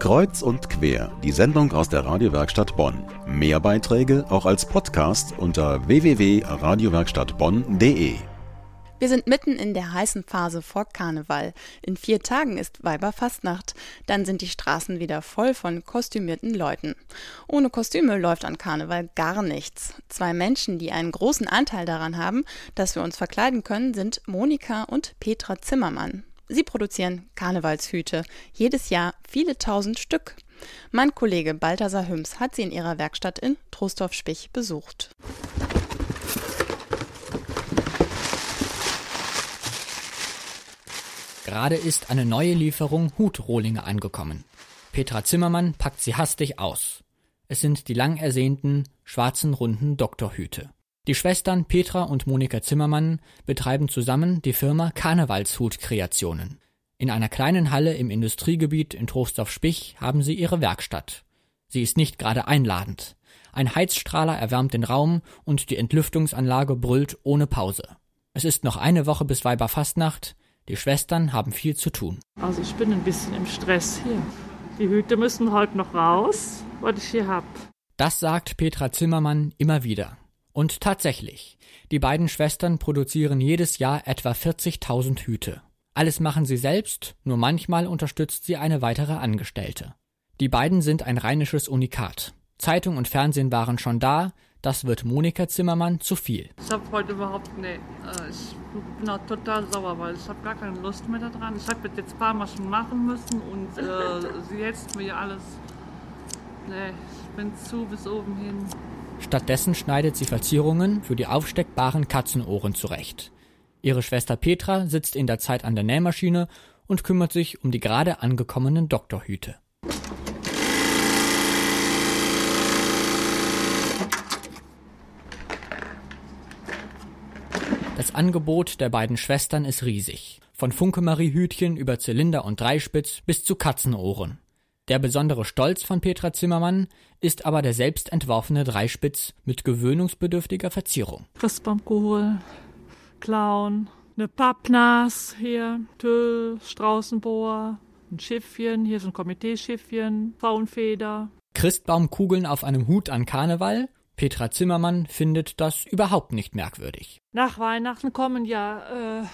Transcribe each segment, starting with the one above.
Kreuz und quer, die Sendung aus der Radiowerkstatt Bonn. Mehr Beiträge auch als Podcast unter www.radiowerkstattbonn.de. Wir sind mitten in der heißen Phase vor Karneval. In vier Tagen ist Weiberfastnacht. Dann sind die Straßen wieder voll von kostümierten Leuten. Ohne Kostüme läuft an Karneval gar nichts. Zwei Menschen, die einen großen Anteil daran haben, dass wir uns verkleiden können, sind Monika und Petra Zimmermann. Sie produzieren Karnevalshüte, jedes Jahr viele tausend Stück. Mein Kollege Balthasar Hüms hat sie in ihrer Werkstatt in Trostorf-Spich besucht. Gerade ist eine neue Lieferung Hutrohlinge angekommen. Petra Zimmermann packt sie hastig aus. Es sind die lang ersehnten, schwarzen runden Doktorhüte. Die Schwestern Petra und Monika Zimmermann betreiben zusammen die Firma Karnevalshut Kreationen. In einer kleinen Halle im Industriegebiet in Trostorf-Spich haben sie ihre Werkstatt. Sie ist nicht gerade einladend. Ein Heizstrahler erwärmt den Raum und die Entlüftungsanlage brüllt ohne Pause. Es ist noch eine Woche bis Weiberfastnacht. Die Schwestern haben viel zu tun. Also ich bin ein bisschen im Stress hier. Die Hüte müssen heute noch raus, was ich hier hab. Das sagt Petra Zimmermann immer wieder. Und tatsächlich, die beiden Schwestern produzieren jedes Jahr etwa 40.000 Hüte. Alles machen sie selbst, nur manchmal unterstützt sie eine weitere Angestellte. Die beiden sind ein rheinisches Unikat. Zeitung und Fernsehen waren schon da, das wird Monika Zimmermann zu viel. Ich habe heute überhaupt, nee, äh, ich bin auch total sauer, weil ich habe gar keine Lust mehr daran. Ich habe jetzt ein paar Mal schon machen müssen und äh, sie jetzt mir alles, nee, ich bin zu bis oben hin. Stattdessen schneidet sie Verzierungen für die aufsteckbaren Katzenohren zurecht. Ihre Schwester Petra sitzt in der Zeit an der Nähmaschine und kümmert sich um die gerade angekommenen Doktorhüte. Das Angebot der beiden Schwestern ist riesig. Von Funkemarie-Hütchen über Zylinder und Dreispitz bis zu Katzenohren. Der besondere Stolz von Petra Zimmermann ist aber der selbst entworfene Dreispitz mit gewöhnungsbedürftiger Verzierung. Christbaumkohl, Clown, eine Pappnas hier, Tüll, Straußenbohr, ein Schiffchen, hier ist ein Komiteeschiffchen, Faunfeder. Christbaumkugeln auf einem Hut an Karneval? Petra Zimmermann findet das überhaupt nicht merkwürdig. Nach Weihnachten kommen ja äh,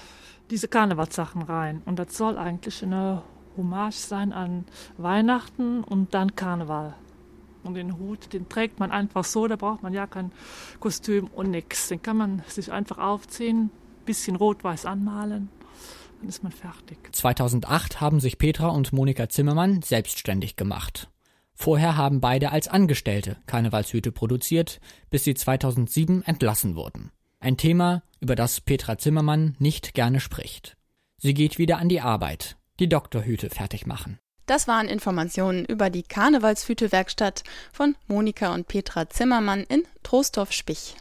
diese Karnevalssachen rein und das soll eigentlich eine Hommage sein an Weihnachten und dann Karneval. Und den Hut, den trägt man einfach so, da braucht man ja kein Kostüm und nix. Den kann man sich einfach aufziehen, bisschen rot-weiß anmalen, dann ist man fertig. 2008 haben sich Petra und Monika Zimmermann selbstständig gemacht. Vorher haben beide als Angestellte Karnevalshüte produziert, bis sie 2007 entlassen wurden. Ein Thema, über das Petra Zimmermann nicht gerne spricht. Sie geht wieder an die Arbeit, die Doktorhüte fertig machen. Das waren Informationen über die Karnevalshütewerkstatt von Monika und Petra Zimmermann in Trostorf-Spich.